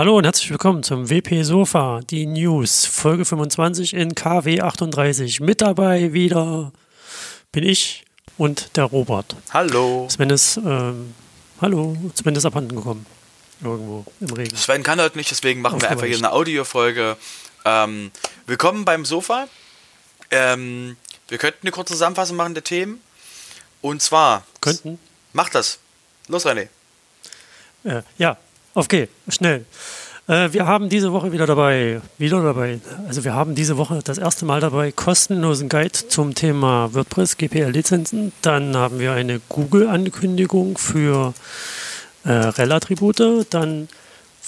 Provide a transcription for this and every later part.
Hallo und herzlich willkommen zum WP Sofa, die News, Folge 25 in KW 38. Mit dabei wieder bin ich und der Robert. Hallo. Sven ist, ähm, hallo, Sven ist abhanden gekommen. Irgendwo im Regen. Sven kann heute nicht, deswegen machen wir einfach hier eine Audiofolge. Ähm, willkommen beim Sofa. Ähm, wir könnten eine kurze Zusammenfassung machen der Themen. Und zwar. Könnten? Mach das. Los, René. Äh, ja, okay, schnell. Äh, wir haben diese Woche wieder dabei, wieder dabei, also wir haben diese Woche das erste Mal dabei kostenlosen Guide zum Thema WordPress GPL-Lizenzen. Dann haben wir eine Google-Ankündigung für äh, REL-Attribute. Dann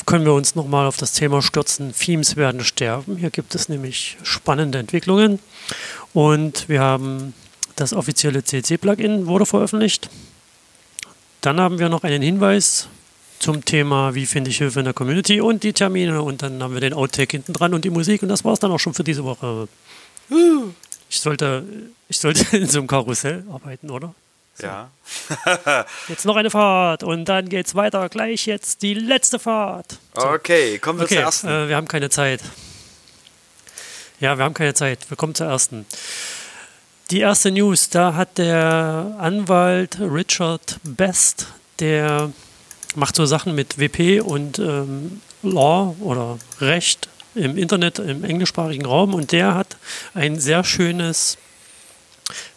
können wir uns nochmal auf das Thema stürzen. Themes werden sterben. Hier gibt es nämlich spannende Entwicklungen. Und wir haben das offizielle CC-Plugin wurde veröffentlicht. Dann haben wir noch einen Hinweis zum Thema, wie finde ich Hilfe in der Community und die Termine. Und dann haben wir den Outtake hinten dran und die Musik. Und das war es dann auch schon für diese Woche. Ich sollte, ich sollte in so einem Karussell arbeiten, oder? So. Ja. jetzt noch eine Fahrt und dann geht's weiter. Gleich jetzt die letzte Fahrt. So. Okay, kommen wir okay, zur ersten. Äh, wir haben keine Zeit. Ja, wir haben keine Zeit. Wir kommen zur ersten. Die erste News, da hat der Anwalt Richard Best, der macht so Sachen mit WP und ähm, Law oder Recht im Internet, im englischsprachigen Raum. Und der hat ein sehr schönes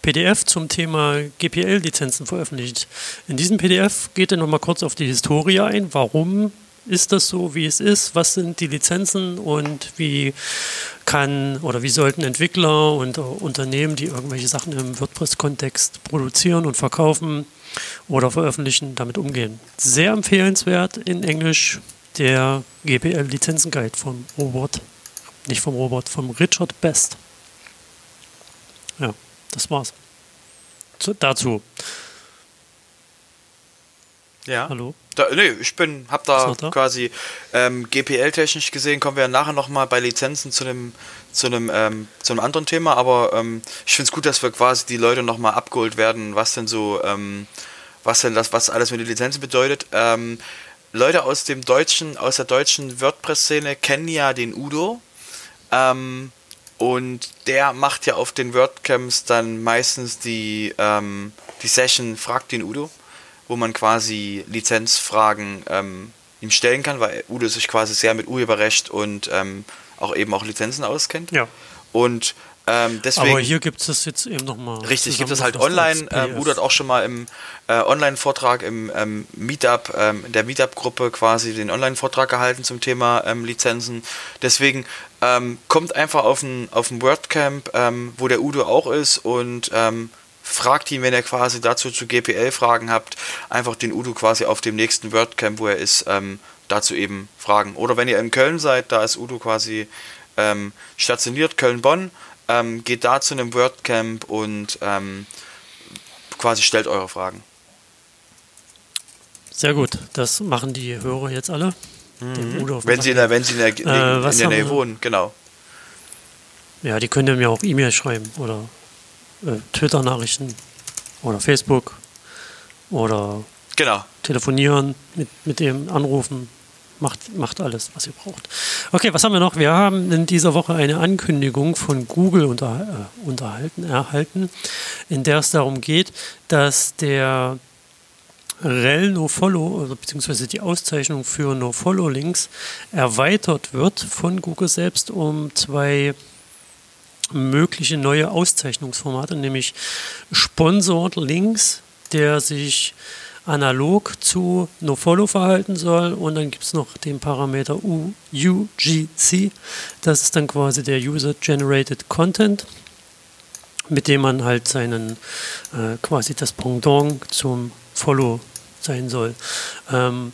PDF zum Thema GPL-Lizenzen veröffentlicht. In diesem PDF geht er nochmal kurz auf die Historie ein, warum ist das so, wie es ist, was sind die Lizenzen und wie kann oder wie sollten Entwickler und Unternehmen, die irgendwelche Sachen im WordPress-Kontext produzieren und verkaufen, oder veröffentlichen, damit umgehen. Sehr empfehlenswert in Englisch der GPL-Lizenzen-Guide vom Robert, nicht vom Robert, vom Richard Best. Ja, das war's. Zu, dazu. Ja. Hallo? Da, nee, ich bin, hab da, da? quasi ähm, GPL-technisch gesehen, kommen wir nachher nochmal bei Lizenzen zu einem zu einem, ähm, zu einem anderen Thema, aber ähm, ich finde es gut, dass wir quasi die Leute nochmal abgeholt werden, was denn so, ähm, was denn das, was alles mit den Lizenzen bedeutet. Ähm, Leute aus dem deutschen, aus der deutschen WordPress-Szene kennen ja den Udo. Ähm, und der macht ja auf den WordCamps dann meistens die, die Session Fragt den Udo, wo man quasi Lizenzfragen ihm stellen kann, weil Udo sich quasi sehr mit Urheberrecht und auch eben auch Lizenzen auskennt. Ja. Und ähm, deswegen, Aber hier gibt es jetzt eben nochmal. Richtig, gibt es halt online. Ähm, Udo hat auch schon mal im äh, Online-Vortrag im ähm, Meetup, ähm, in der Meetup-Gruppe quasi den Online-Vortrag gehalten zum Thema ähm, Lizenzen. Deswegen ähm, kommt einfach auf ein, auf ein WordCamp, ähm, wo der Udo auch ist und fragt ihn, wenn ihr quasi dazu zu GPL Fragen habt, einfach den Udo quasi auf dem nächsten WordCamp, wo er ist, dazu eben fragen. Oder wenn ihr in Köln seid, da ist Udo quasi ähm, stationiert, Köln-Bonn, ähm, geht da zu einem WordCamp und ähm, quasi stellt eure Fragen. Sehr gut, das machen die Hörer jetzt alle. Mhm. wenn, sie in der, wenn sie in der, äh, in der Nähe wohnen, genau. Ja, die können mir auch E-Mail schreiben oder äh, Twitter-Nachrichten oder Facebook oder genau. telefonieren, mit, mit dem anrufen, macht, macht alles, was ihr braucht. Okay, was haben wir noch? Wir haben in dieser Woche eine Ankündigung von Google unter, äh, unterhalten, erhalten, in der es darum geht, dass der REL NoFollow, also beziehungsweise die Auszeichnung für NoFollow-Links erweitert wird von Google selbst um zwei mögliche neue Auszeichnungsformate, nämlich Sponsored Links, der sich analog zu NoFollow verhalten soll. Und dann gibt es noch den Parameter UGC. Das ist dann quasi der User Generated Content, mit dem man halt seinen äh, quasi das Pendant zum Follow sein soll. Ähm,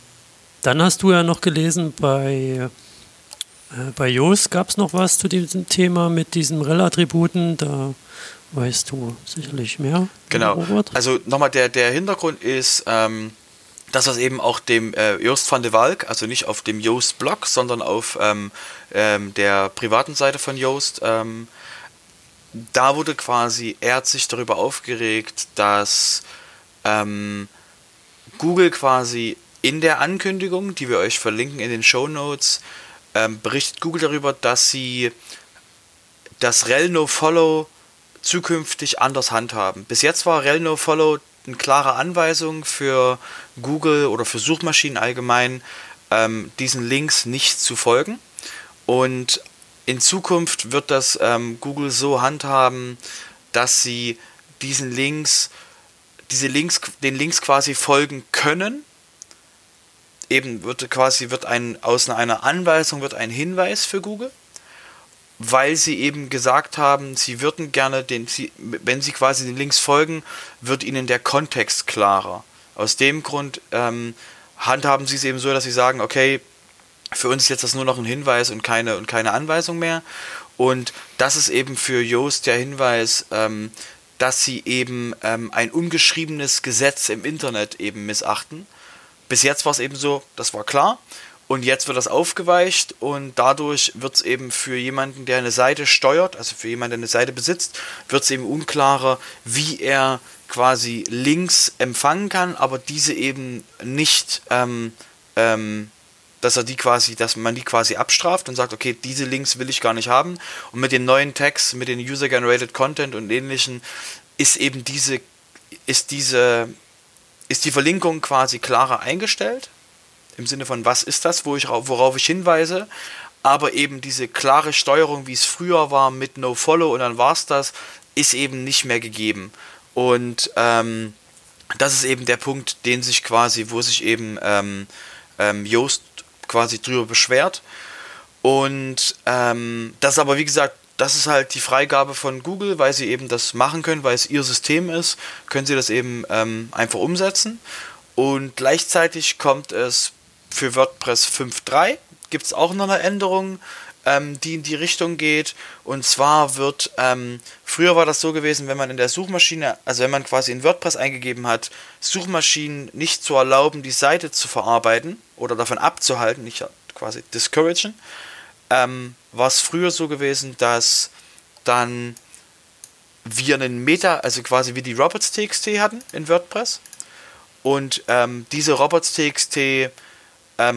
dann hast du ja noch gelesen bei bei Yoast gab es noch was zu diesem Thema mit diesen Rel-Attributen. Da weißt du sicherlich mehr. Genau. Robert. Also nochmal, der, der Hintergrund ist, ähm, dass das eben auch dem äh, Joost van de Walk, also nicht auf dem Joost-Blog, sondern auf ähm, ähm, der privaten Seite von Joost, ähm, da wurde quasi, er hat sich darüber aufgeregt, dass ähm, Google quasi in der Ankündigung, die wir euch verlinken in den Show Notes, ähm, berichtet Google darüber, dass sie das Rel No Follow zukünftig anders handhaben. Bis jetzt war Rel No Follow eine klare Anweisung für Google oder für Suchmaschinen allgemein, ähm, diesen Links nicht zu folgen. Und in Zukunft wird das ähm, Google so handhaben, dass sie diesen Links, diese Links, den Links quasi folgen können. Eben wird quasi wird ein aus einer Anweisung wird ein Hinweis für Google weil sie eben gesagt haben, sie würden gerne den, sie, wenn sie quasi den Links folgen, wird ihnen der Kontext klarer. Aus dem Grund ähm, handhaben sie es eben so, dass sie sagen, okay, für uns ist jetzt das nur noch ein Hinweis und keine, und keine Anweisung mehr. Und das ist eben für Yoast der Hinweis, ähm, dass sie eben ähm, ein ungeschriebenes Gesetz im Internet eben missachten. Bis jetzt war es eben so, das war klar. Und jetzt wird das aufgeweicht und dadurch wird es eben für jemanden, der eine Seite steuert, also für jemanden, der eine Seite besitzt, wird es eben unklarer, wie er quasi Links empfangen kann, aber diese eben nicht, ähm, ähm, dass er die quasi, dass man die quasi abstraft und sagt, okay, diese Links will ich gar nicht haben. Und mit den neuen Tags, mit den User-Generated Content und ähnlichen, ist eben diese, ist diese, ist die Verlinkung quasi klarer eingestellt im Sinne von, was ist das, wo ich, worauf ich hinweise, aber eben diese klare Steuerung, wie es früher war mit No-Follow und dann war es das, ist eben nicht mehr gegeben. Und ähm, das ist eben der Punkt, den sich quasi, wo sich eben ähm, ähm, Yoast quasi drüber beschwert. Und ähm, das aber, wie gesagt, das ist halt die Freigabe von Google, weil sie eben das machen können, weil es ihr System ist, können sie das eben ähm, einfach umsetzen. Und gleichzeitig kommt es für WordPress 5.3 gibt es auch noch eine Änderung, ähm, die in die Richtung geht. Und zwar wird, ähm, früher war das so gewesen, wenn man in der Suchmaschine, also wenn man quasi in WordPress eingegeben hat, Suchmaschinen nicht zu erlauben, die Seite zu verarbeiten oder davon abzuhalten, nicht quasi discouragen, ähm, war es früher so gewesen, dass dann wir einen Meta, also quasi wie die Robots.txt hatten in WordPress. Und ähm, diese Robots.txt ähm,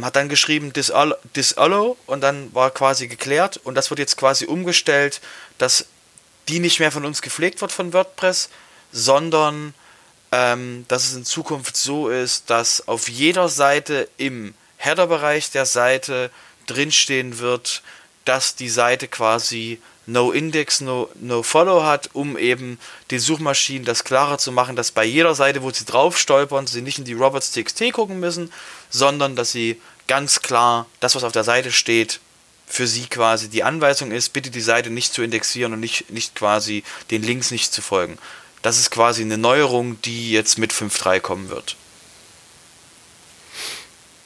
hat dann geschrieben disallow und dann war quasi geklärt und das wird jetzt quasi umgestellt, dass die nicht mehr von uns gepflegt wird von WordPress, sondern ähm, dass es in Zukunft so ist, dass auf jeder Seite im Header-Bereich der Seite drinstehen wird, dass die Seite quasi No Index, no, no Follow hat, um eben den Suchmaschinen das klarer zu machen, dass bei jeder Seite, wo sie drauf stolpern, sie nicht in die Robots.txt gucken müssen, sondern dass sie ganz klar das, was auf der Seite steht, für sie quasi die Anweisung ist, bitte die Seite nicht zu indexieren und nicht, nicht quasi den Links nicht zu folgen. Das ist quasi eine Neuerung, die jetzt mit 5.3 kommen wird.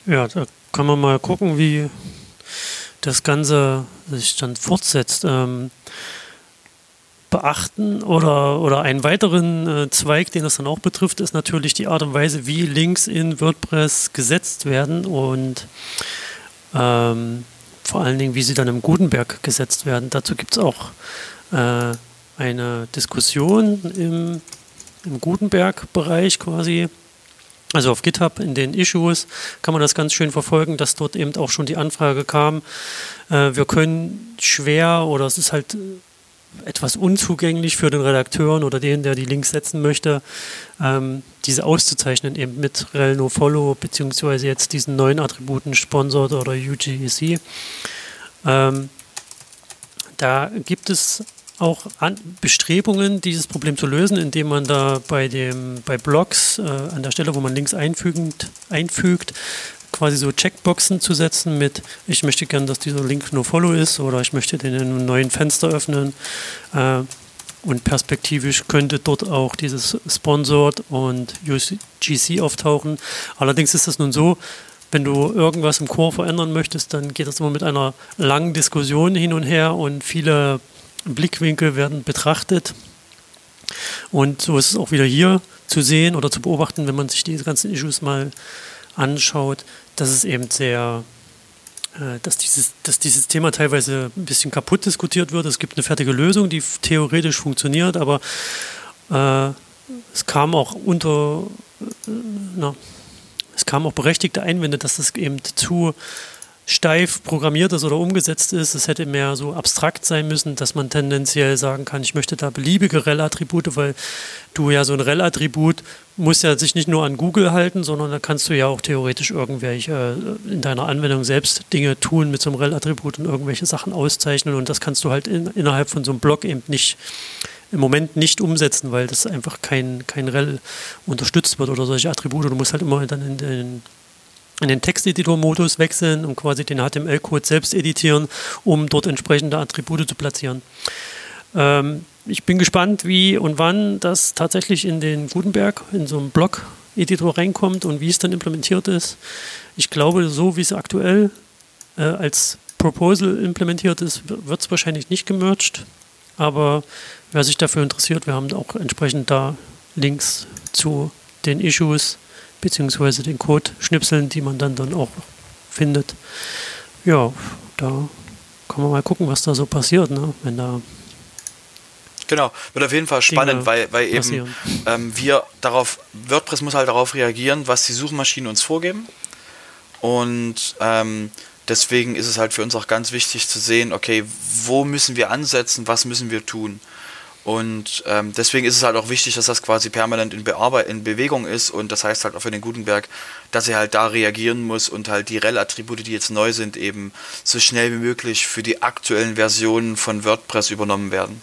Ja, da kann man mal gucken, wie das Ganze sich dann fortsetzt. Ähm, beachten oder, oder einen weiteren äh, Zweig, den das dann auch betrifft, ist natürlich die Art und Weise, wie Links in WordPress gesetzt werden und ähm, vor allen Dingen, wie sie dann im Gutenberg gesetzt werden. Dazu gibt es auch äh, eine Diskussion im, im Gutenberg-Bereich quasi also auf GitHub in den Issues kann man das ganz schön verfolgen, dass dort eben auch schon die Anfrage kam, äh, wir können schwer oder es ist halt etwas unzugänglich für den Redakteuren oder den, der die Links setzen möchte, ähm, diese auszuzeichnen eben mit rel no follow beziehungsweise jetzt diesen neuen Attributen Sponsored oder UGC. Ähm, da gibt es auch an Bestrebungen, dieses Problem zu lösen, indem man da bei dem bei Blogs äh, an der Stelle, wo man Links einfügend, einfügt, quasi so Checkboxen zu setzen mit, ich möchte gern, dass dieser Link nur Follow ist oder ich möchte den in einem neuen Fenster öffnen. Äh, und perspektivisch könnte dort auch dieses Sponsored und UGC auftauchen. Allerdings ist das nun so, wenn du irgendwas im Core verändern möchtest, dann geht das immer mit einer langen Diskussion hin und her und viele Blickwinkel werden betrachtet. Und so ist es auch wieder hier zu sehen oder zu beobachten, wenn man sich diese ganzen Issues mal anschaut, dass es eben sehr, äh, dass, dieses, dass dieses Thema teilweise ein bisschen kaputt diskutiert wird. Es gibt eine fertige Lösung, die theoretisch funktioniert, aber äh, es kam auch unter, äh, na, es kamen auch berechtigte Einwände, dass das eben zu steif programmiert ist oder umgesetzt ist. Es hätte mehr so abstrakt sein müssen, dass man tendenziell sagen kann, ich möchte da beliebige REL-Attribute, weil du ja so ein REL-Attribut muss ja sich nicht nur an Google halten, sondern da kannst du ja auch theoretisch irgendwelche äh, in deiner Anwendung selbst Dinge tun mit so einem REL-Attribut und irgendwelche Sachen auszeichnen und das kannst du halt in, innerhalb von so einem Blog eben nicht im Moment nicht umsetzen, weil das einfach kein, kein REL unterstützt wird oder solche Attribute. Du musst halt immer dann in den in den Texteditor-Modus wechseln und quasi den HTML-Code selbst editieren, um dort entsprechende Attribute zu platzieren. Ähm, ich bin gespannt, wie und wann das tatsächlich in den Gutenberg, in so einem Blog-Editor reinkommt und wie es dann implementiert ist. Ich glaube, so wie es aktuell äh, als Proposal implementiert ist, wird es wahrscheinlich nicht gemerged. Aber wer sich dafür interessiert, wir haben auch entsprechend da Links zu den Issues beziehungsweise den Code schnipseln, die man dann, dann auch findet. Ja, da kann man mal gucken, was da so passiert, ne? wenn da Genau, wird auf jeden Fall spannend, weil, weil eben ähm, wir darauf, WordPress muss halt darauf reagieren, was die Suchmaschinen uns vorgeben. Und ähm, deswegen ist es halt für uns auch ganz wichtig zu sehen, okay, wo müssen wir ansetzen, was müssen wir tun. Und ähm, deswegen ist es halt auch wichtig, dass das quasi permanent in, Bearbeit in Bewegung ist. Und das heißt halt auch für den Gutenberg, dass er halt da reagieren muss und halt die REL-Attribute, die jetzt neu sind, eben so schnell wie möglich für die aktuellen Versionen von WordPress übernommen werden.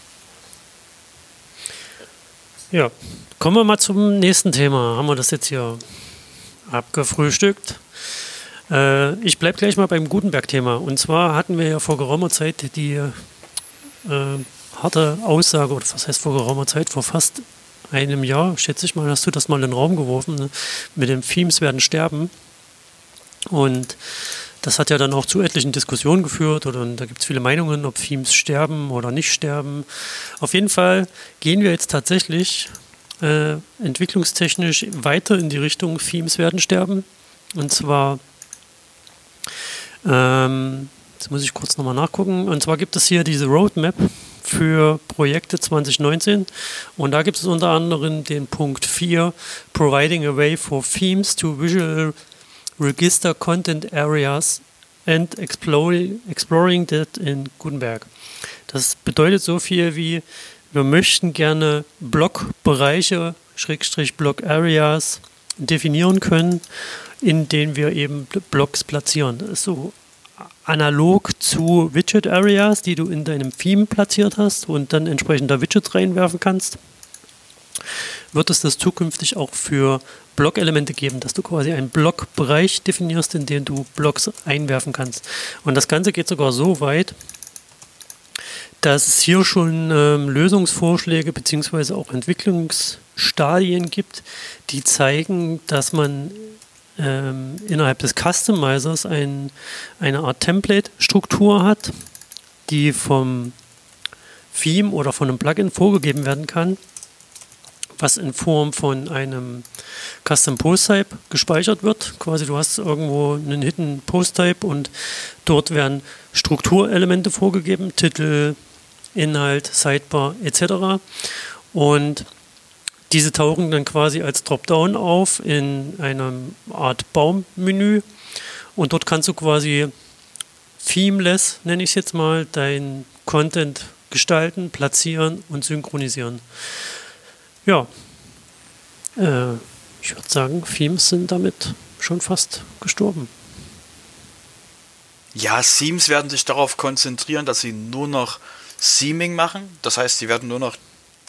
Ja, kommen wir mal zum nächsten Thema. Haben wir das jetzt hier abgefrühstückt? Äh, ich bleibe gleich mal beim Gutenberg-Thema. Und zwar hatten wir ja vor geraumer Zeit die äh, harte Aussage, oder was heißt vor geraumer Zeit, vor fast einem Jahr, schätze ich mal, hast du das mal in den Raum geworfen, ne? mit dem Themes werden sterben. Und das hat ja dann auch zu etlichen Diskussionen geführt oder da gibt es viele Meinungen, ob Themes sterben oder nicht sterben. Auf jeden Fall gehen wir jetzt tatsächlich äh, entwicklungstechnisch weiter in die Richtung Themes werden sterben. Und zwar ähm, Jetzt muss ich kurz nochmal nachgucken. Und zwar gibt es hier diese Roadmap für Projekte 2019. Und da gibt es unter anderem den Punkt 4, Providing a way for themes to visual register content areas and exploring, that in Gutenberg. Das bedeutet so viel wie, wir möchten gerne Blockbereiche, Schrägstrich Block Areas definieren können, in denen wir eben Blocks platzieren. So analog zu Widget Areas, die du in deinem Theme platziert hast und dann entsprechend da Widgets reinwerfen kannst, wird es das zukünftig auch für Blockelemente geben, dass du quasi einen Blockbereich definierst, in den du Blocks einwerfen kannst. Und das Ganze geht sogar so weit, dass es hier schon ähm, Lösungsvorschläge bzw. auch Entwicklungsstadien gibt, die zeigen, dass man ähm, innerhalb des Customizers ein, eine Art Template-Struktur hat, die vom Theme oder von einem Plugin vorgegeben werden kann, was in Form von einem Custom Post Type gespeichert wird. Quasi du hast irgendwo einen Hidden Post Type und dort werden Strukturelemente vorgegeben, Titel, Inhalt, Sidebar etc. Und diese tauchen dann quasi als Dropdown auf in einer Art Baummenü und dort kannst du quasi themeless, nenne ich es jetzt mal, dein Content gestalten, platzieren und synchronisieren. Ja, äh, ich würde sagen, Themes sind damit schon fast gestorben. Ja, Themes werden sich darauf konzentrieren, dass sie nur noch Theming machen. Das heißt, sie werden nur noch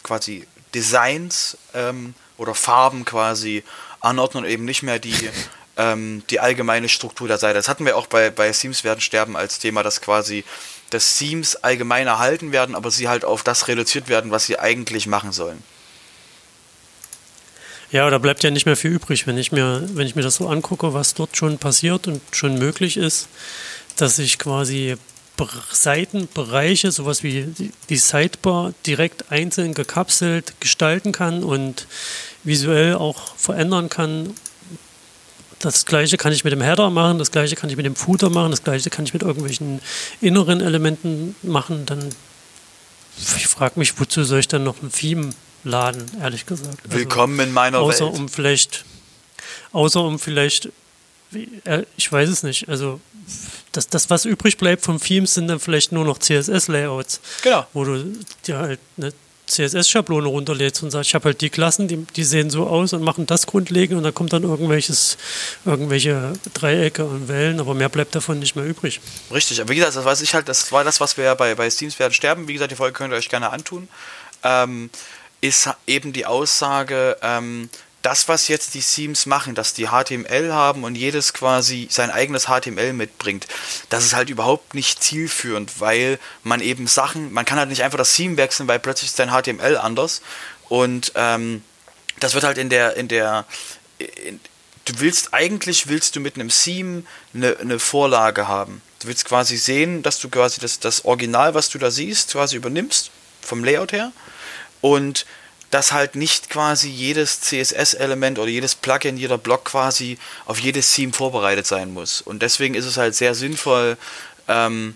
quasi Designs ähm, oder Farben quasi anordnen und eben nicht mehr die, ähm, die allgemeine Struktur der Seite. Das hatten wir auch bei, bei Themes werden sterben als Thema, dass quasi das Themes allgemein erhalten werden, aber sie halt auf das reduziert werden, was sie eigentlich machen sollen. Ja, da bleibt ja nicht mehr viel übrig, wenn ich mir, wenn ich mir das so angucke, was dort schon passiert und schon möglich ist, dass ich quasi Seitenbereiche, sowas wie die Sidebar, direkt einzeln gekapselt gestalten kann und visuell auch verändern kann. Das gleiche kann ich mit dem Header machen, das gleiche kann ich mit dem Footer machen, das gleiche kann ich mit irgendwelchen inneren Elementen machen. Dann ich frage mich, wozu soll ich dann noch ein Theme laden, ehrlich gesagt. Also Willkommen in meiner außer Welt. um vielleicht außer um vielleicht, ich weiß es nicht, also das, das, was übrig bleibt vom Themes, sind dann vielleicht nur noch CSS-Layouts. Genau. Wo du dir halt eine CSS-Schablone runterlädst und sagst, ich habe halt die Klassen, die, die sehen so aus und machen das grundlegend und da kommt dann irgendwelches, irgendwelche Dreiecke und Wellen, aber mehr bleibt davon nicht mehr übrig. Richtig, aber wie gesagt, das weiß ich halt, das war das, was wir bei, bei Steams werden sterben. Wie gesagt, die Folge könnt ihr euch gerne antun. Ähm, ist eben die Aussage, ähm, das, was jetzt die Themes machen, dass die HTML haben und jedes quasi sein eigenes HTML mitbringt, das ist halt überhaupt nicht zielführend, weil man eben Sachen, man kann halt nicht einfach das Theme wechseln, weil plötzlich ist dein HTML anders und ähm, das wird halt in der, in der, in, du willst, eigentlich willst du mit einem Theme eine, eine Vorlage haben. Du willst quasi sehen, dass du quasi das, das Original, was du da siehst, quasi übernimmst, vom Layout her und dass halt nicht quasi jedes CSS-Element oder jedes Plugin, jeder Block quasi auf jedes Theme vorbereitet sein muss. Und deswegen ist es halt sehr sinnvoll, ähm,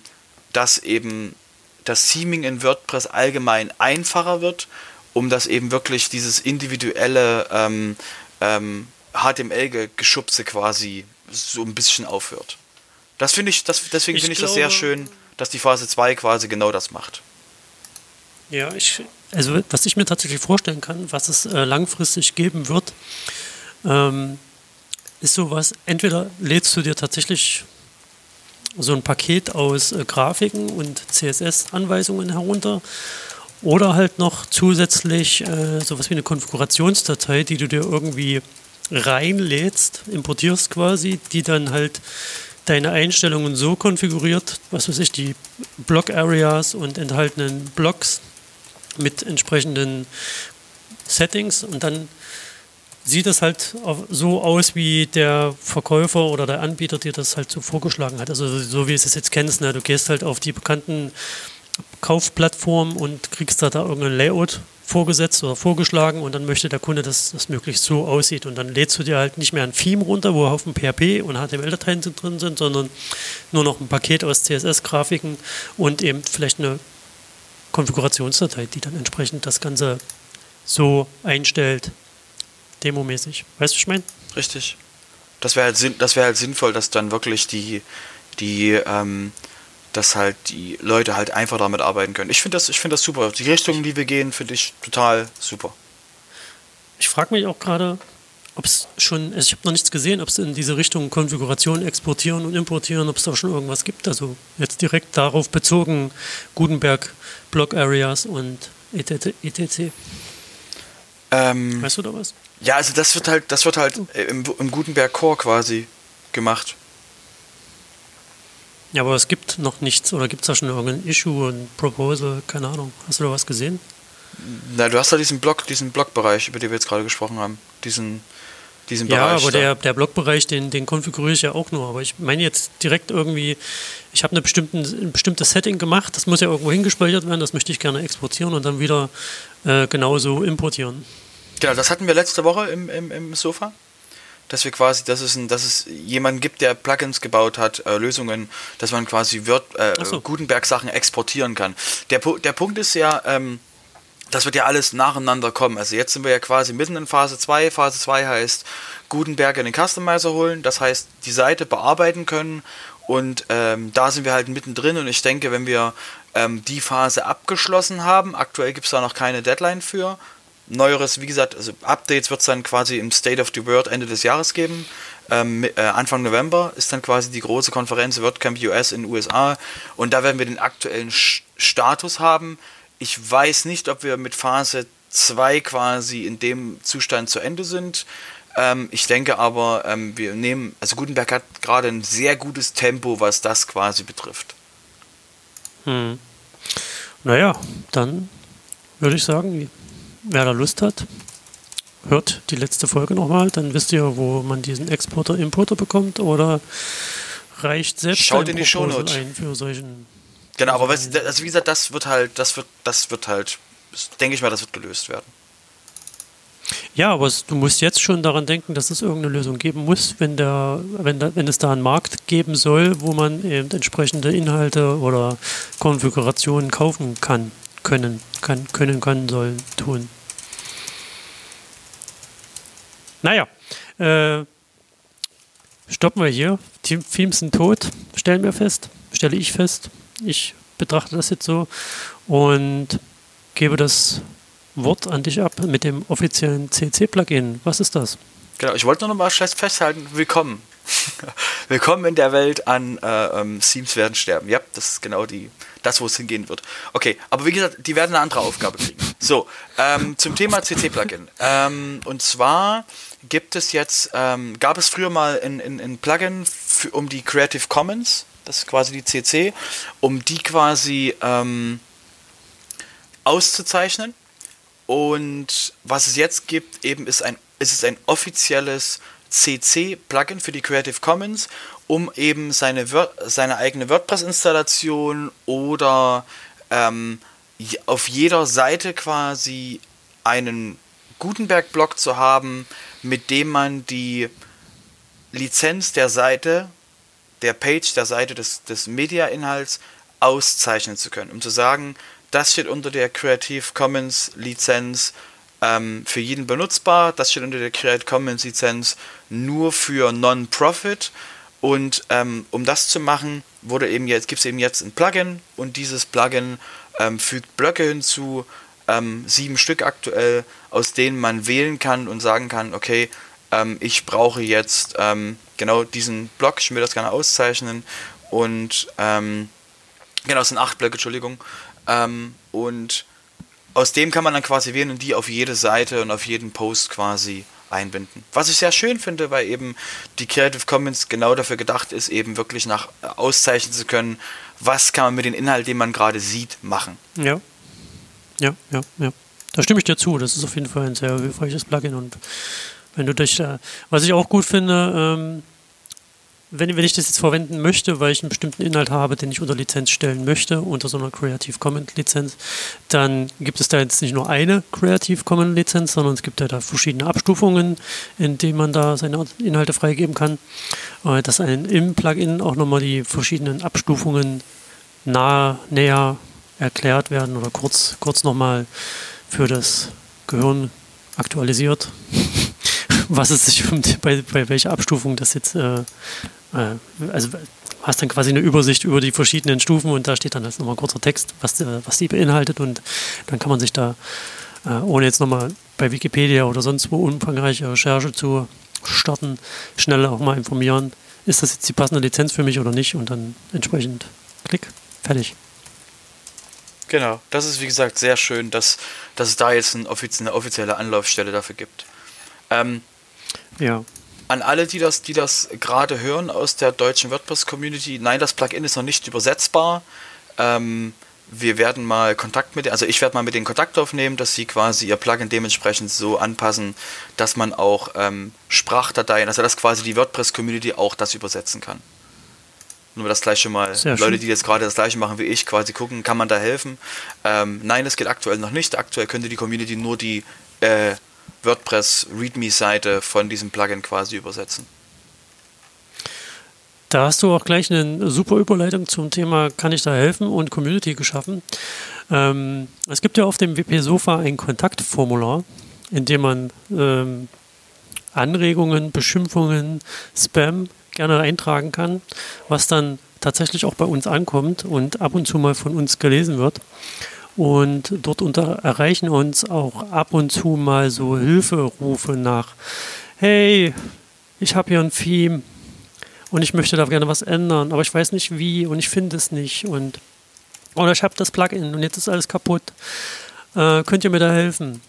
dass eben das Theming in WordPress allgemein einfacher wird, um dass eben wirklich dieses individuelle ähm, ähm, HTML-Geschubse quasi so ein bisschen aufhört. Das finde ich, das, deswegen finde ich das sehr schön, dass die Phase 2 quasi genau das macht. Ja, ich, also was ich mir tatsächlich vorstellen kann, was es äh, langfristig geben wird, ähm, ist sowas, entweder lädst du dir tatsächlich so ein Paket aus äh, Grafiken und CSS-Anweisungen herunter oder halt noch zusätzlich äh, sowas wie eine Konfigurationsdatei, die du dir irgendwie reinlädst, importierst quasi, die dann halt deine Einstellungen so konfiguriert, was weiß ich, die Block-Areas und enthaltenen Blocks mit entsprechenden Settings und dann sieht es halt so aus, wie der Verkäufer oder der Anbieter dir das halt so vorgeschlagen hat. Also so wie du es jetzt kennst, ne? du gehst halt auf die bekannten Kaufplattformen und kriegst da, da irgendein Layout vorgesetzt oder vorgeschlagen und dann möchte der Kunde, dass das möglichst so aussieht. Und dann lädst du dir halt nicht mehr ein Theme runter, wo auf dem PHP und HTML-Dateien drin sind, sondern nur noch ein Paket aus CSS-Grafiken und eben vielleicht eine Konfigurationsdatei, die dann entsprechend das Ganze so einstellt, demomäßig. Weißt du, was ich meine? Richtig. Das wäre halt, wär halt sinnvoll, dass dann wirklich die, die, ähm, dass halt die Leute halt einfach damit arbeiten können. Ich finde das, find das super. Die Richtung, die wir gehen, finde ich total super. Ich frage mich auch gerade, ob es schon, also ich habe noch nichts gesehen, ob es in diese Richtung Konfiguration exportieren und importieren, ob es da schon irgendwas gibt. Also jetzt direkt darauf bezogen, Gutenberg Block Areas und etc. Ähm, weißt du da was? Ja, also das wird halt, das wird halt im, im Gutenberg Core quasi gemacht. Ja, aber es gibt noch nichts oder gibt es da schon irgendein Issue, ein Proposal, keine Ahnung. Hast du da was gesehen? Na, du hast da diesen Block, diesen Blockbereich, über den wir jetzt gerade gesprochen haben. Diesen, diesen ja, Bereich. Ja, aber der, der Blockbereich, den, den konfiguriere ich ja auch nur. Aber ich meine jetzt direkt irgendwie, ich habe eine ein bestimmtes Setting gemacht, das muss ja irgendwo hingespeichert werden, das möchte ich gerne exportieren und dann wieder äh, genauso importieren. Genau, das hatten wir letzte Woche im, im, im Sofa. Dass wir quasi, dass es, ein, dass es jemanden gibt, der Plugins gebaut hat, äh, Lösungen, dass man quasi Word, äh, so. Gutenberg-Sachen exportieren kann. Der, der Punkt ist ja, ähm, das wird ja alles nacheinander kommen. Also jetzt sind wir ja quasi mitten in Phase 2. Phase 2 heißt Gutenberg in den Customizer holen, das heißt die Seite bearbeiten können und ähm, da sind wir halt mittendrin und ich denke, wenn wir ähm, die Phase abgeschlossen haben, aktuell gibt es da noch keine Deadline für, Neueres, wie gesagt, also Updates wird es dann quasi im State of the World Ende des Jahres geben. Ähm, äh, Anfang November ist dann quasi die große Konferenz WordCamp US in den USA und da werden wir den aktuellen Status haben ich weiß nicht, ob wir mit Phase 2 quasi in dem Zustand zu Ende sind. Ähm, ich denke aber, ähm, wir nehmen, also Gutenberg hat gerade ein sehr gutes Tempo, was das quasi betrifft. Hm. Naja, dann würde ich sagen, wer da Lust hat, hört die letzte Folge nochmal, dann wisst ihr, wo man diesen Exporter, Importer bekommt oder reicht selbst Schaut in die Shownotes ein für solchen Genau, aber weißt, also wie gesagt, das wird halt, das wird, das wird halt, denke ich mal, das wird gelöst werden. Ja, aber du musst jetzt schon daran denken, dass es irgendeine Lösung geben muss, wenn, der, wenn, da, wenn es da einen Markt geben soll, wo man eben entsprechende Inhalte oder Konfigurationen kaufen kann, können, kann, können, können, sollen, tun. Naja, äh, stoppen wir hier. Themes sind tot, stellen wir fest, stelle ich fest. Ich betrachte das jetzt so und gebe das Wort an dich ab mit dem offiziellen CC-Plugin. Was ist das? Genau, ich wollte nur noch mal festhalten, willkommen. willkommen in der Welt an äh, ähm, Themes werden sterben. Ja, das ist genau die, das, wo es hingehen wird. Okay, aber wie gesagt, die werden eine andere Aufgabe kriegen. So, ähm, zum Thema CC-Plugin. Ähm, und zwar gibt es jetzt, ähm, gab es früher mal ein, Plugin um die Creative Commons, das ist quasi die CC, um die quasi ähm, auszuzeichnen. Und was es jetzt gibt, eben ist ein, ist es ein offizielles CC-Plugin für die Creative Commons, um eben seine, seine eigene WordPress-Installation oder ähm, auf jeder Seite quasi einen Gutenberg-Block zu haben, mit dem man die Lizenz der Seite, der Page, der Seite des, des Media-Inhalts auszeichnen zu können, um zu sagen, das steht unter der Creative Commons Lizenz ähm, für jeden benutzbar, das steht unter der Creative Commons Lizenz nur für Non-Profit. Und ähm, um das zu machen, wurde eben jetzt, gibt es eben jetzt ein Plugin und dieses Plugin ähm, fügt Blöcke hinzu, ähm, sieben Stück aktuell, aus denen man wählen kann und sagen kann, okay, ähm, ich brauche jetzt ähm, genau diesen Block, ich will das gerne auszeichnen und ähm, genau, es sind acht Blöcke, Entschuldigung, ähm, und aus dem kann man dann quasi wählen und die auf jede Seite und auf jeden Post quasi einbinden. Was ich sehr schön finde, weil eben die Creative Commons genau dafür gedacht ist, eben wirklich nach äh, auszeichnen zu können, was kann man mit dem Inhalt, den man gerade sieht, machen. Ja. Ja, ja, ja. Da stimme ich dir zu. Das ist auf jeden Fall ein sehr hilfreiches Plugin. Und wenn du dich, äh, was ich auch gut finde, ähm, wenn, wenn ich das jetzt verwenden möchte, weil ich einen bestimmten Inhalt habe, den ich unter Lizenz stellen möchte, unter so einer Creative Commons Lizenz, dann gibt es da jetzt nicht nur eine Creative Commons Lizenz, sondern es gibt ja da verschiedene Abstufungen, in denen man da seine Inhalte freigeben kann. Äh, dass ein im Plugin auch nochmal die verschiedenen Abstufungen nahe, näher erklärt werden oder kurz, kurz nochmal für das Gehirn aktualisiert, was es sich bei, bei welcher Abstufung das jetzt äh, äh, also hast dann quasi eine Übersicht über die verschiedenen Stufen und da steht dann jetzt nochmal ein kurzer Text, was, äh, was die beinhaltet und dann kann man sich da, äh, ohne jetzt nochmal bei Wikipedia oder sonst wo umfangreiche Recherche zu starten, schnell auch mal informieren, ist das jetzt die passende Lizenz für mich oder nicht und dann entsprechend klick, fertig. Genau, das ist wie gesagt sehr schön, dass, dass es da jetzt eine offizielle Anlaufstelle dafür gibt. Ähm, ja an alle, die das, die das gerade hören aus der deutschen WordPress-Community, nein, das Plugin ist noch nicht übersetzbar. Ähm, wir werden mal Kontakt mit, also ich werde mal mit den Kontakt aufnehmen, dass sie quasi ihr Plugin dementsprechend so anpassen, dass man auch ähm, Sprachdateien, also dass quasi die WordPress-Community auch das übersetzen kann. Nur das gleiche mal, Sehr Leute, schön. die jetzt gerade das gleiche machen wie ich, quasi gucken, kann man da helfen? Ähm, nein, das geht aktuell noch nicht. Aktuell könnte die Community nur die äh, WordPress README-Seite von diesem Plugin quasi übersetzen. Da hast du auch gleich eine super Überleitung zum Thema Kann ich da helfen und Community geschaffen. Ähm, es gibt ja auf dem WP Sofa ein Kontaktformular, in dem man ähm, Anregungen, Beschimpfungen, Spam gerne eintragen kann, was dann tatsächlich auch bei uns ankommt und ab und zu mal von uns gelesen wird. Und dort unter, erreichen uns auch ab und zu mal so Hilferufe nach, hey, ich habe hier ein Theme und ich möchte da gerne was ändern, aber ich weiß nicht wie und ich finde es nicht und oder ich habe das Plugin und jetzt ist alles kaputt. Äh, könnt ihr mir da helfen?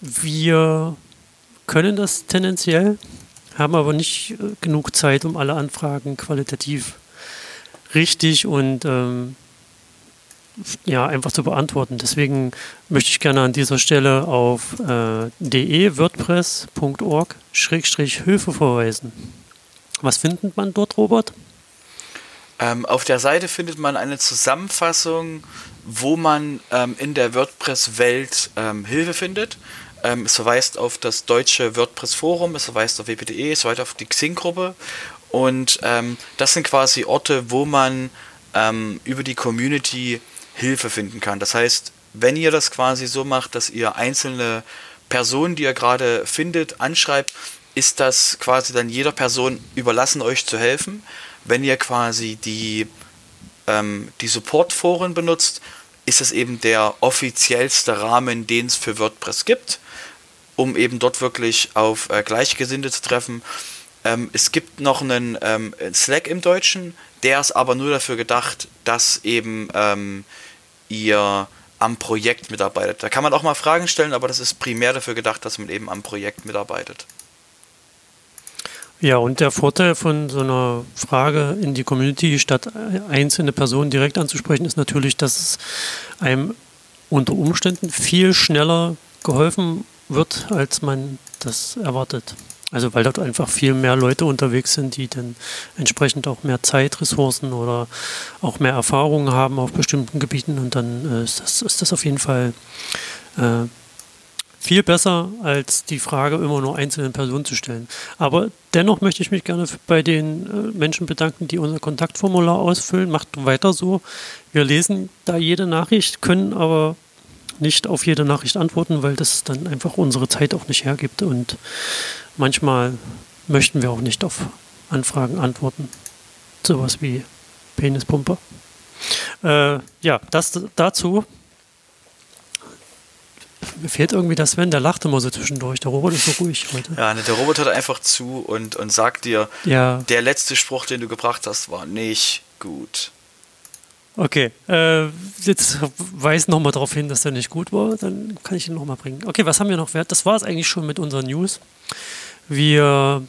Wir können das tendenziell, haben aber nicht äh, genug Zeit, um alle Anfragen qualitativ richtig und ähm, ja, einfach zu beantworten. Deswegen möchte ich gerne an dieser Stelle auf äh, de-wordpress.org-hilfe verweisen. Was findet man dort, Robert? Ähm, auf der Seite findet man eine Zusammenfassung, wo man ähm, in der WordPress-Welt ähm, Hilfe findet. Ähm, es verweist auf das deutsche WordPress-Forum, es verweist auf wp.de, es verweist auf die Xing-Gruppe. Und ähm, das sind quasi Orte, wo man ähm, über die Community Hilfe finden kann. Das heißt, wenn ihr das quasi so macht, dass ihr einzelne Personen, die ihr gerade findet, anschreibt, ist das quasi dann jeder Person überlassen, euch zu helfen. Wenn ihr quasi die, ähm, die Support-Foren benutzt, ist es eben der offiziellste Rahmen, den es für WordPress gibt, um eben dort wirklich auf äh, Gleichgesinnte zu treffen. Ähm, es gibt noch einen ähm, Slack im Deutschen, der ist aber nur dafür gedacht, dass eben ähm, ihr am Projekt mitarbeitet. Da kann man auch mal Fragen stellen, aber das ist primär dafür gedacht, dass man eben am Projekt mitarbeitet. Ja, und der Vorteil von so einer Frage in die Community statt einzelne Personen direkt anzusprechen, ist natürlich, dass es einem unter Umständen viel schneller geholfen wird, als man das erwartet. Also weil dort einfach viel mehr Leute unterwegs sind, die dann entsprechend auch mehr Zeitressourcen oder auch mehr Erfahrungen haben auf bestimmten Gebieten und dann äh, ist, das, ist das auf jeden Fall äh, viel besser, als die Frage immer nur einzelnen Personen zu stellen. Aber dennoch möchte ich mich gerne bei den äh, Menschen bedanken, die unser Kontaktformular ausfüllen. Macht weiter so. Wir lesen da jede Nachricht, können aber nicht auf jede Nachricht antworten, weil das dann einfach unsere Zeit auch nicht hergibt und manchmal möchten wir auch nicht auf Anfragen antworten. Sowas wie Penispumpe. Äh, ja, das dazu. Mir fehlt irgendwie das Sven, der lacht immer so zwischendurch. Der Robot ist so ruhig heute. Ja, ne, der Robot hört einfach zu und, und sagt dir, ja. der letzte Spruch, den du gebracht hast, war nicht gut. Okay, äh, jetzt weise nochmal darauf hin, dass der nicht gut war, dann kann ich ihn nochmal bringen. Okay, was haben wir noch wert? Das war es eigentlich schon mit unseren News. Wir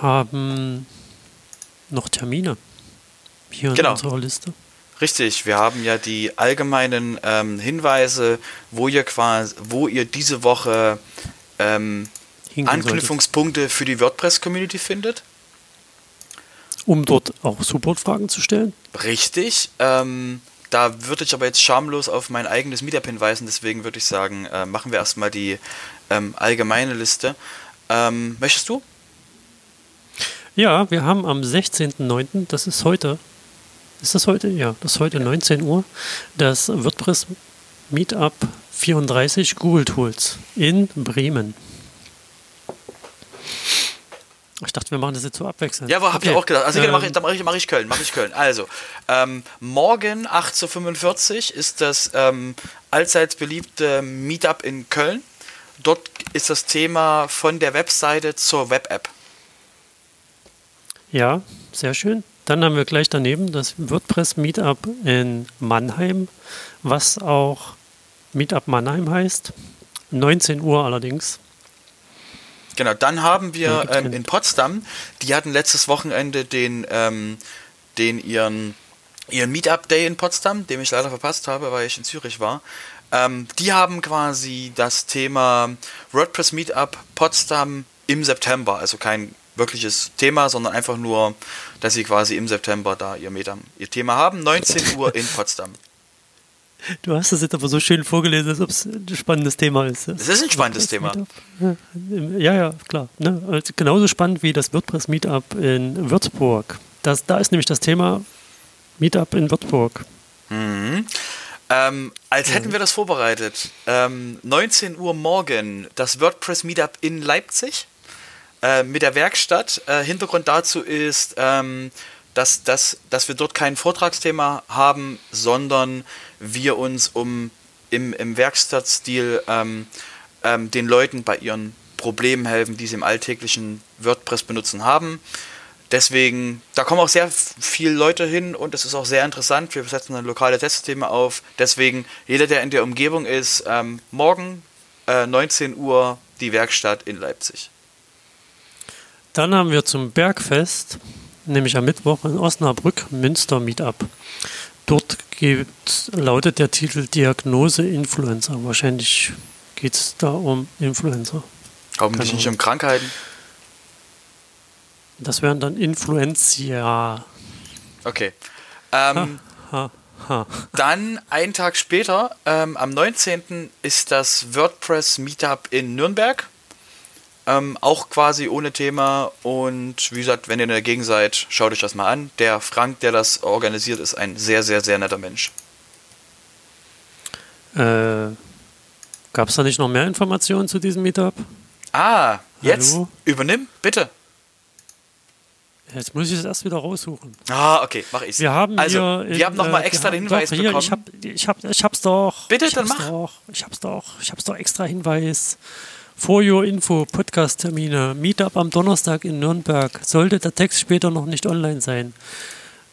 haben noch Termine hier in genau. unserer Liste. Richtig, wir haben ja die allgemeinen ähm, Hinweise, wo ihr quasi, wo ihr diese Woche ähm, Anknüpfungspunkte solltet. für die WordPress-Community findet. Um dort auch Supportfragen zu stellen. Richtig. Ähm, da würde ich aber jetzt schamlos auf mein eigenes Meetup hinweisen, deswegen würde ich sagen, äh, machen wir erstmal die ähm, allgemeine Liste. Ähm, möchtest du? Ja, wir haben am 16.09., das ist heute, ist das heute? Ja, das ist heute 19 Uhr, das WordPress Meetup 34 Google Tools in Bremen. Ich dachte, wir machen das jetzt so abwechselnd. Ja, aber okay. ich auch gedacht. Also, ähm, mache ich, dann mache ich, mach ich Köln. Mache ich Köln. Also, ähm, morgen 8.45 Uhr ist das ähm, allseits beliebte Meetup in Köln. Dort ist das Thema von der Webseite zur Web-App. Ja, sehr schön. Dann haben wir gleich daneben das WordPress Meetup in Mannheim, was auch Meetup Mannheim heißt. 19 Uhr allerdings. Genau, dann haben wir ähm, in Potsdam, die hatten letztes Wochenende den, ähm, den ihren, ihren Meetup Day in Potsdam, den ich leider verpasst habe, weil ich in Zürich war. Ähm, die haben quasi das Thema WordPress Meetup Potsdam im September, also kein wirkliches Thema, sondern einfach nur, dass sie quasi im September da ihr, Meetup, ihr Thema haben. 19 Uhr in Potsdam. Du hast das jetzt aber so schön vorgelesen, als ob es ein spannendes Thema ist. Es ist ein spannendes Thema. Ja, ja, klar. Ne? Also genauso spannend wie das WordPress Meetup in Würzburg. Das, da ist nämlich das Thema Meetup in Würzburg. Mhm. Ähm, als hätten wir das vorbereitet. Ähm, 19 Uhr morgen das WordPress Meetup in Leipzig äh, mit der Werkstatt. Äh, Hintergrund dazu ist, ähm, dass, dass, dass wir dort kein Vortragsthema haben, sondern wir uns um im, im Werkstattstil ähm, ähm, den Leuten bei ihren Problemen helfen, die sie im alltäglichen WordPress benutzen haben. Deswegen, da kommen auch sehr viele Leute hin und es ist auch sehr interessant. Wir setzen dann lokale Testsysteme auf. Deswegen, jeder, der in der Umgebung ist, ähm, morgen äh, 19 Uhr die Werkstatt in Leipzig. Dann haben wir zum Bergfest, nämlich am Mittwoch in Osnabrück, Münster Meetup. Dort gibt, lautet der Titel Diagnose Influencer. Wahrscheinlich geht es da um Influencer. Hoffentlich nicht um Krankheiten. Das wären dann Influencia. Okay. Ähm, ha, ha, ha. Dann einen Tag später, ähm, am 19. ist das WordPress Meetup in Nürnberg. Ähm, auch quasi ohne Thema. Und wie gesagt, wenn ihr dagegen seid, schaut euch das mal an. Der Frank, der das organisiert, ist ein sehr, sehr, sehr netter Mensch. Äh, Gab es da nicht noch mehr Informationen zu diesem Meetup? Ah, jetzt Hallo? übernimm, bitte. Jetzt muss ich es erst wieder raussuchen. Ah, okay, mach ich's. Wir haben also, hier wir haben nochmal äh, extra den Hinweis hier, bekommen. Ich, hab, ich, hab, ich hab's doch. Bitte, ich dann mach. Doch, ich hab's doch. Ich hab's doch extra Hinweis. For Your Info, Podcast-Termine, Meetup am Donnerstag in Nürnberg. Sollte der Text später noch nicht online sein.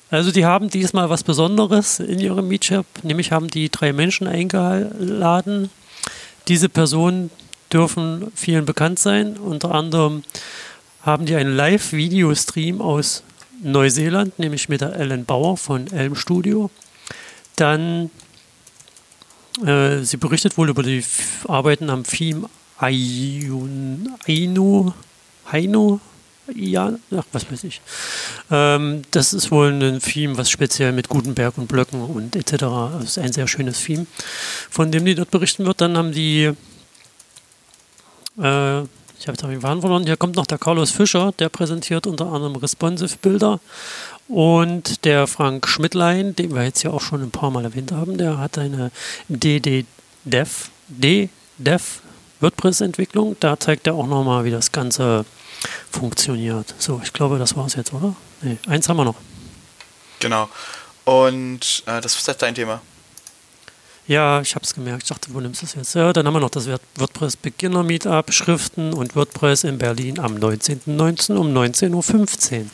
Also die haben diesmal was Besonderes in ihrem Meetup, nämlich haben die drei Menschen eingeladen. Diese Personen dürfen vielen bekannt sein. Unter anderem haben die einen Live-Video-Stream aus Neuseeland, nämlich mit der Ellen Bauer von Elm Studio. Dann, äh, sie berichtet wohl über die Arbeiten am Theme Ainu, Hainu, ja, ach, was weiß ich. Ähm, das ist wohl ein Theme, was speziell mit Gutenberg und Blöcken und etc. Das ist ein sehr schönes Theme, von dem die dort berichten wird. Dann haben die, äh, ich habe jetzt den Faden verloren, hier kommt noch der Carlos Fischer, der präsentiert unter anderem Responsive Bilder. Und der Frank Schmidtlein, den wir jetzt ja auch schon ein paar Mal erwähnt haben, der hat eine DD-Dev, D-Dev WordPress-Entwicklung. Da zeigt er auch nochmal, wie das Ganze funktioniert. So, ich glaube, das war es jetzt, oder? Ne, eins haben wir noch. Genau. Und äh, das ist halt dein Thema. Ja, ich habe es gemerkt. Ich dachte, wo nimmst du es jetzt? Ja, dann haben wir noch das WordPress Beginner Meetup, Schriften und WordPress in Berlin am 19.19. um 19.15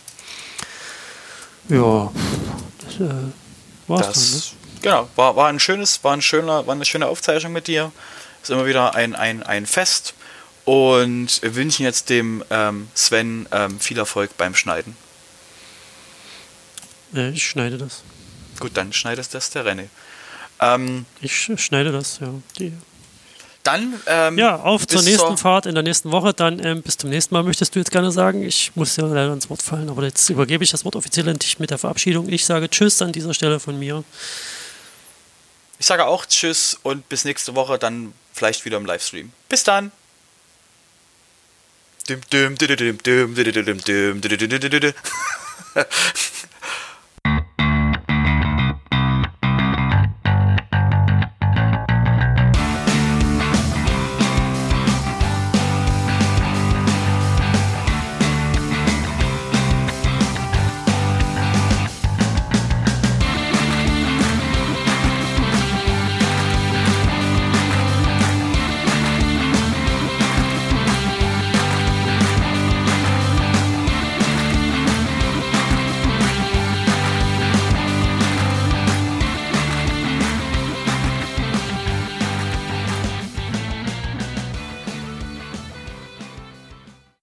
Uhr. Ja, das äh, war's das, dann, ne? Genau, war, war ein schönes, war ein schöner, war eine schöne Aufzeichnung mit dir. Ist immer wieder ein, ein, ein Fest. Und wünschen jetzt dem ähm, Sven ähm, viel Erfolg beim Schneiden. Ja, ich schneide das. Gut, dann schneidest das der René. Ähm, ich schneide das, ja. Die. Dann. Ähm, ja, auf zur nächsten zur Fahrt in der nächsten Woche. Dann ähm, bis zum nächsten Mal, möchtest du jetzt gerne sagen. Ich muss ja leider ins Wort fallen, aber jetzt übergebe ich das Wort offiziell an dich mit der Verabschiedung. Ich sage Tschüss an dieser Stelle von mir. Ich sage auch Tschüss und bis nächste Woche, dann vielleicht wieder im Livestream. Bis dann!